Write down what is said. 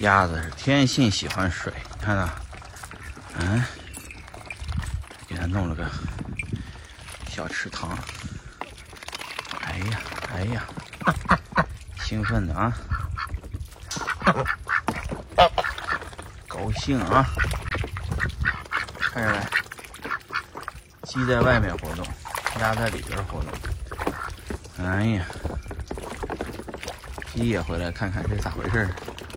鸭子是天性喜欢水，你看到？嗯，给它弄了个小池塘。哎呀，哎呀，兴奋的啊！高兴啊！看着没？鸡在外面活动，鸭在里边活动。哎呀，鸡也回来看看这咋回事